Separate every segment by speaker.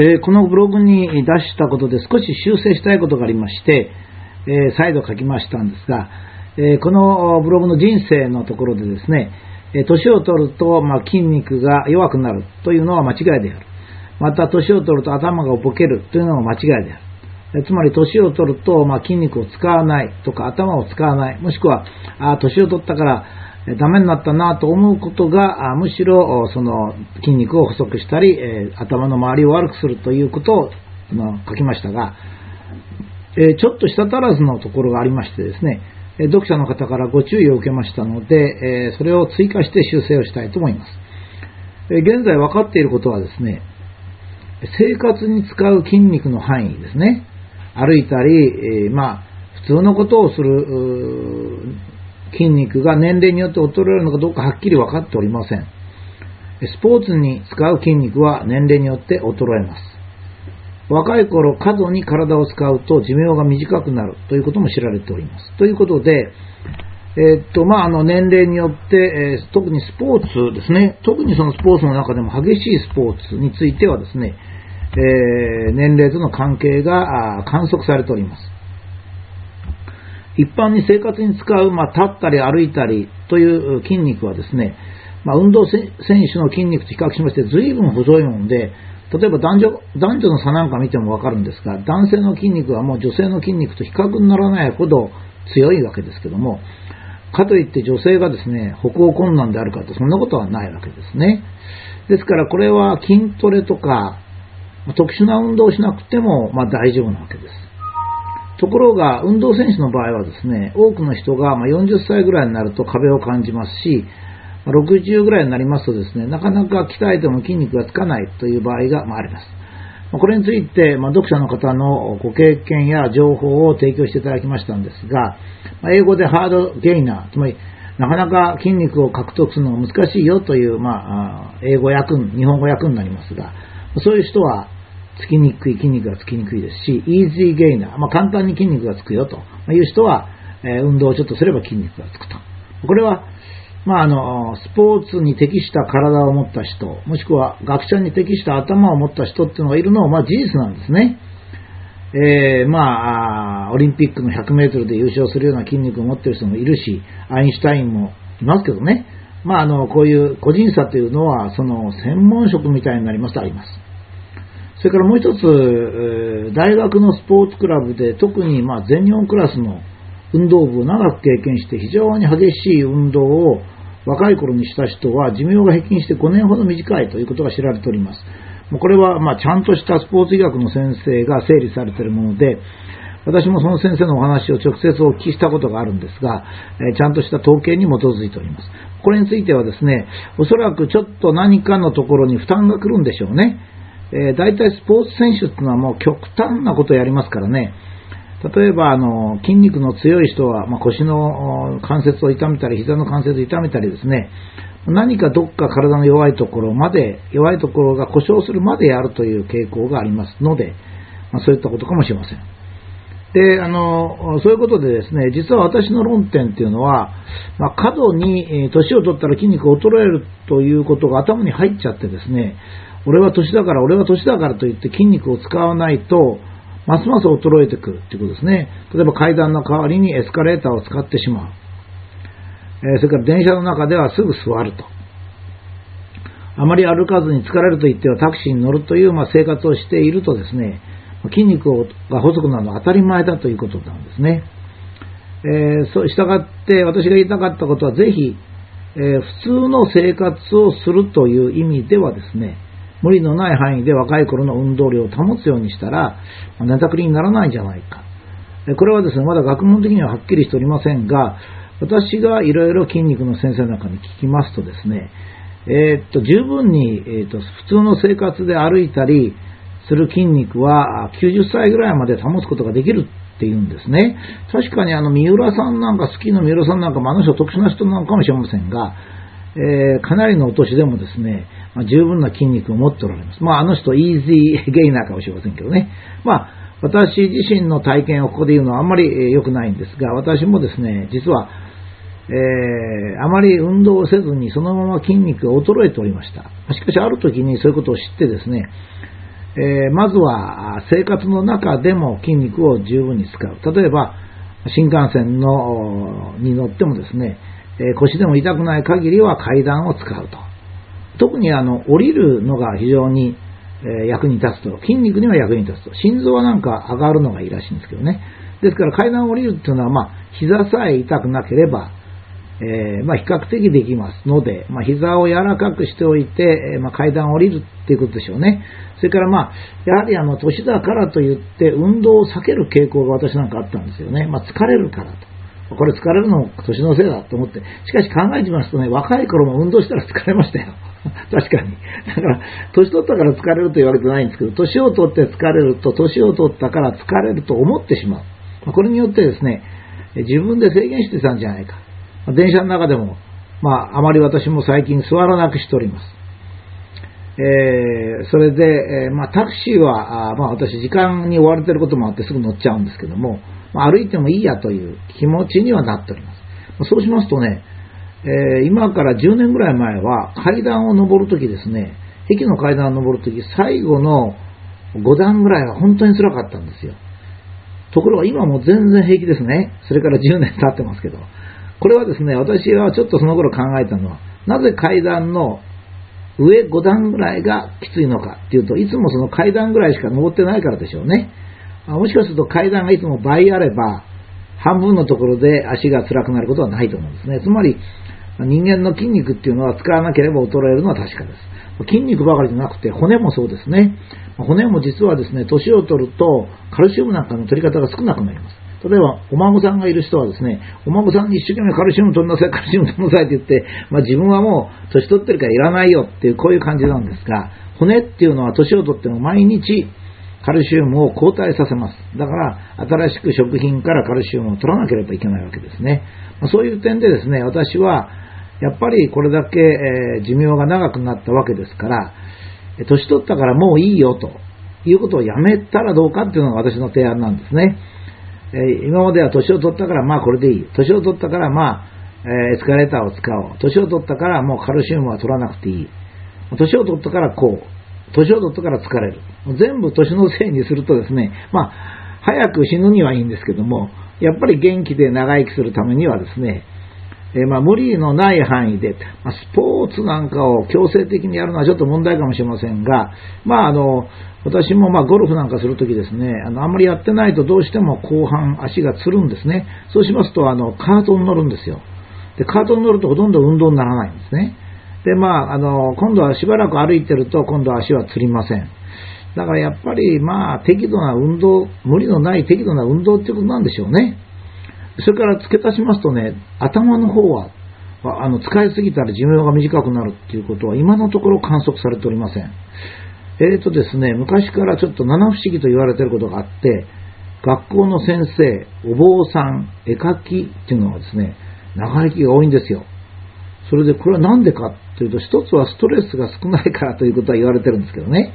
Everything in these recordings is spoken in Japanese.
Speaker 1: えー、このブログに出したことで少し修正したいことがありまして、えー、再度書きましたんですが、えー、このブログの人生のところでですね、え年を取ると、まあ、筋肉が弱くなるというのは間違いである。また、年を取ると頭がボケるというのは間違いである。えつまり、年を取ると、まあ、筋肉を使わないとか、頭を使わない、もしくは、あ年を取ったから、ダメになったなと思うことが、むしろその筋肉を細くしたり、え頭の周りを悪くするということを書きましたが、えちょっと舌足らずのところがありましてですね、読者の方からご注意を受けましたので、えそれを追加して修正をしたいと思います。え現在分かっていることはですね、生活に使う筋肉の範囲ですね、歩いたり、えまあ、普通のことをする筋肉が年齢によって衰えるのかどうかはっきり分かっておりません。スポーツに使う筋肉は年齢によって衰えます。若い頃、過度に体を使うと寿命が短くなるということも知られております。ということで、えー、っと、まあ、あの、年齢によって、えー、特にスポーツですね、特にそのスポーツの中でも激しいスポーツについてはですね、えー、年齢との関係が観測されております。一般に生活に使う、まあ、立ったり歩いたりという筋肉はですね、まあ、運動選手の筋肉と比較しまして随分細いもので、例えば男女男女の差なんか見てもわかるんですが、男性の筋肉はもう女性の筋肉と比較にならないほど強いわけですけども、かといって女性がですね、歩行困難であるかとそんなことはないわけですね。ですからこれは筋トレとか、特殊な運動をしなくても、まあ、大丈夫なわけです。ところが、運動選手の場合はですね、多くの人が40歳ぐらいになると壁を感じますし、60ぐらいになりますとですね、なかなか鍛えても筋肉がつかないという場合があります。これについて、ま読者の方のご経験や情報を提供していただきましたんですが、ま英語でハードゲイナー、つまりなかなか筋肉を獲得するのが難しいよという、まあ、英語訳、日本語訳になりますが、そういう人はつきにくい、筋肉がつきにくいですし、イージーゲイナー、まあ、簡単に筋肉がつくよという人は、え、運動をちょっとすれば筋肉がつくと。これは、まあ、あの、スポーツに適した体を持った人、もしくは学者に適した頭を持った人っていうのがいるのは、まあ、事実なんですね。えー、まあ、オリンピックの100メートルで優勝するような筋肉を持っている人もいるし、アインシュタインもいますけどね。まあ、あの、こういう個人差というのは、その、専門職みたいになりますとあります。それからもう一つ、大学のスポーツクラブで特にま全日本クラスの運動部を長く経験して非常に激しい運動を若い頃にした人は寿命が平均して5年ほど短いということが知られております。これはまちゃんとしたスポーツ医学の先生が整理されているもので、私もその先生のお話を直接お聞きしたことがあるんですが、えちゃんとした統計に基づいております。これについてはですね、おそらくちょっと何かのところに負担が来るんでしょうね。えー、大体スポーツ選手っていうのはもう極端なことをやりますからね、例えばあの筋肉の強い人は、まあ、腰の関節を痛めたり、膝の関節を痛めたりですね、何かどっか体の弱いところまで、弱いところが故障するまでやるという傾向がありますので、まあ、そういったことかもしれません。で、あの、そういうことでですね、実は私の論点っていうのは、まあ、過度に年を取ったら筋肉が衰えるということが頭に入っちゃってですね、俺は年だから、俺は年だからといって筋肉を使わないと、ますます衰えてくるということですね。例えば階段の代わりにエスカレーターを使ってしまう。えー、それから電車の中ではすぐ座ると。あまり歩かずに疲れると言ってはタクシーに乗るという、まあ、生活をしているとですね、筋肉が細くなるのは当たり前だということなんですね。えー、そうしたがって私が言いたかったことはぜひ、えー、普通の生活をするという意味ではですね、無理のない範囲で若い頃の運動量を保つようにしたら、寝たくりにならないんじゃないか。これはですね、まだ学問的にははっきりしておりませんが、私がいろいろ筋肉の先生なんかに聞きますとですね、えー、っと、十分に、えー、っと、普通の生活で歩いたりする筋肉は90歳ぐらいまで保つことができるっていうんですね。確かにあの、三浦さんなんか、好きの三浦さんなんかもあの人特殊な人なのかもしれませんが、えー、かなりのお年でもですね、まあ、十分な筋肉を持っておられます。まあ、あの人、イージーゲイナーかもしれませんけどね。まあ、私自身の体験をここで言うのはあんまり良くないんですが、私もですね、実は、えー、あまり運動をせずにそのまま筋肉が衰えておりました。しかし、ある時にそういうことを知ってですね、えー、まずは生活の中でも筋肉を十分に使う。例えば、新幹線のに乗ってもですね、え、腰でも痛くない限りは階段を使うと。特にあの降りるのが非常に、役に立つと。筋肉には役に立つと。心臓はなんか上がるのがいいらしいんですけどね。ですから階段を降りるっていうのは、まあ、膝さえ痛くなければ、えー、まあ、比較的できますので、まあ、膝を柔らかくしておいて、えー、まあ、階段を降りるっていうことでしょうね。それからまあ、やはりあの、年だからといって、運動を避ける傾向が私なんかあったんですよね。まあ、疲れるからと。これ疲れるのも年のせいだと思って。しかし考えてみますとね、若い頃も運動したら疲れましたよ。確かに。だから、年取ったから疲れるというわけじゃないんですけど、年を取って疲れると、年を取ったから疲れると思ってしまう。これによってですね、自分で制限してたんじゃないか。電車の中でも、まあ、あまり私も最近座らなくしております。えー、それで、えー、まあ、タクシーは、あまあ、私、時間に追われてることもあってすぐ乗っちゃうんですけども、まあ、歩いてもいいやという気持ちにはなっております。そうしますとね、えー、今から10年ぐらい前は階段を登るときですね、駅の階段を登るとき、最後の5段ぐらいは本当に辛かったんですよ。ところが今も全然平気ですね。それから10年経ってますけど。これはですね、私はちょっとその頃考えたのは、なぜ階段の上5段ぐらいがきついのかっていうと、いつもその階段ぐらいしか登ってないからでしょうね。もしかすると階段がいつも倍あれば、半分のところで足が辛くなることはないと思うんですね。つまり、人間の筋肉っていうのは使わなければ衰えるのは確かです。筋肉ばかりじゃなくて骨もそうですね。骨も実はですね、年を取るとカルシウムなんかの取り方が少なくなります。例えば、お孫さんがいる人はですね、お孫さんに一生懸命カルシウム取りなさい、カルシウム取りなさいって言って、まあ、自分はもう年取ってるからいらないよっていう、こういう感じなんですが、骨っていうのは年を取っても毎日カルシウムを交代させます。だから、新しく食品からカルシウムを取らなければいけないわけですね。ま、そういう点でですね、私は、やっぱりこれだけ、え、寿命が長くなったわけですから、年取ったからもういいよということをやめたらどうかっていうのが私の提案なんですね。え今までは年を取ったからまあこれでいい。年を取ったからまあ、えエスカレーターを使おう。年を取ったからもうカルシウムは取らなくていい。年を取ったからこう。年を取ったから疲れる。全部年のせいにするとですね、まあ、早く死ぬにはいいんですけども、やっぱり元気で長生きするためにはですね、えまあ、無理のない範囲で、まあ、スポーツなんかを強制的にやるのはちょっと問題かもしれませんが、まあ、あの私もまゴルフなんかするときですねあの、あんまりやってないとどうしても後半足がつるんですね。そうしますとあのカートに乗るんですよ。でカートに乗るとほとんど運動にならないんですね。で、まあ、あの今度はしばらく歩いてると今度は足はつりません。だからやっぱりまあ適度な運動、無理のない適度な運動っていうことなんでしょうね。それから付け足しますとね、頭の方は、あの使いすぎたら寿命が短くなるっていうことは今のところ観測されておりません。えーとですね、昔からちょっと七不思議と言われていることがあって、学校の先生、お坊さん、絵描きっていうのはですね、長生きが多いんですよ。それでこれは何でかというと、一つはストレスが少ないからということは言われてるんですけどね。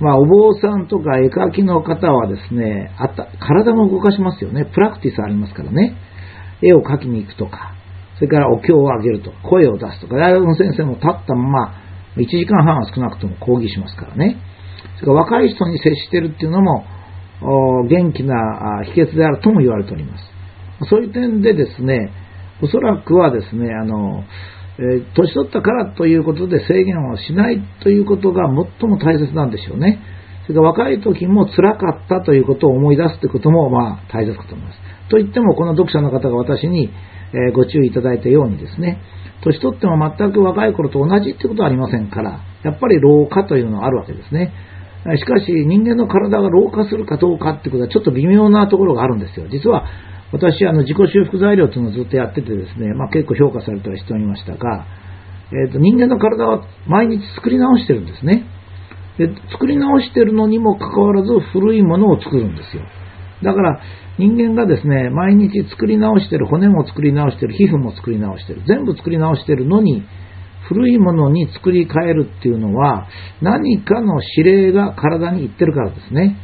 Speaker 1: まあ、お坊さんとか絵描きの方はですね、あった体も動かしますよね。プラクティスありますからね。絵を描きに行くとか、それからお経をあげるとか、声を出すとか、大学の先生も立ったまま、1時間半は少なくとも講義しますからね。それから若い人に接してるっていうのも、元気な秘訣であるとも言われております。そういう点でですね、おそらくはですね、あの、え、年取ったからということで制限をしないということが最も大切なんでしょうね。それから若い時も辛かったということを思い出すということもまあ大切かと思います。といってもこの読者の方が私に、え、ご注意いただいたようにですね、年取っても全く若い頃と同じってことはありませんから、やっぱり老化というのはあるわけですね。しかし人間の体が老化するかどうかってことはちょっと微妙なところがあるんですよ。実は私、あの自己修復材料というのをずっとやっててですね、まあ、結構評価されたりしておりましたが、えーと、人間の体は毎日作り直してるんですねで。作り直してるのにもかかわらず古いものを作るんですよ。だから人間がですね、毎日作り直してる、骨も作り直してる、皮膚も作り直してる、全部作り直してるのに、古いものに作り変えるっていうのは、何かの指令が体にいってるからですね。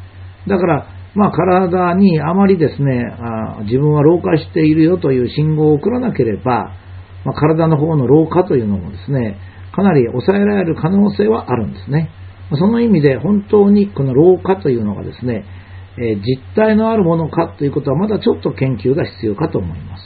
Speaker 1: だから、まあ、体にあまりですねあ、自分は老化しているよという信号を送らなければ、まあ、体の方の老化というのもですね、かなり抑えられる可能性はあるんですね。その意味で本当にこの老化というのがですね、え実体のあるものかということはまだちょっと研究が必要かと思います。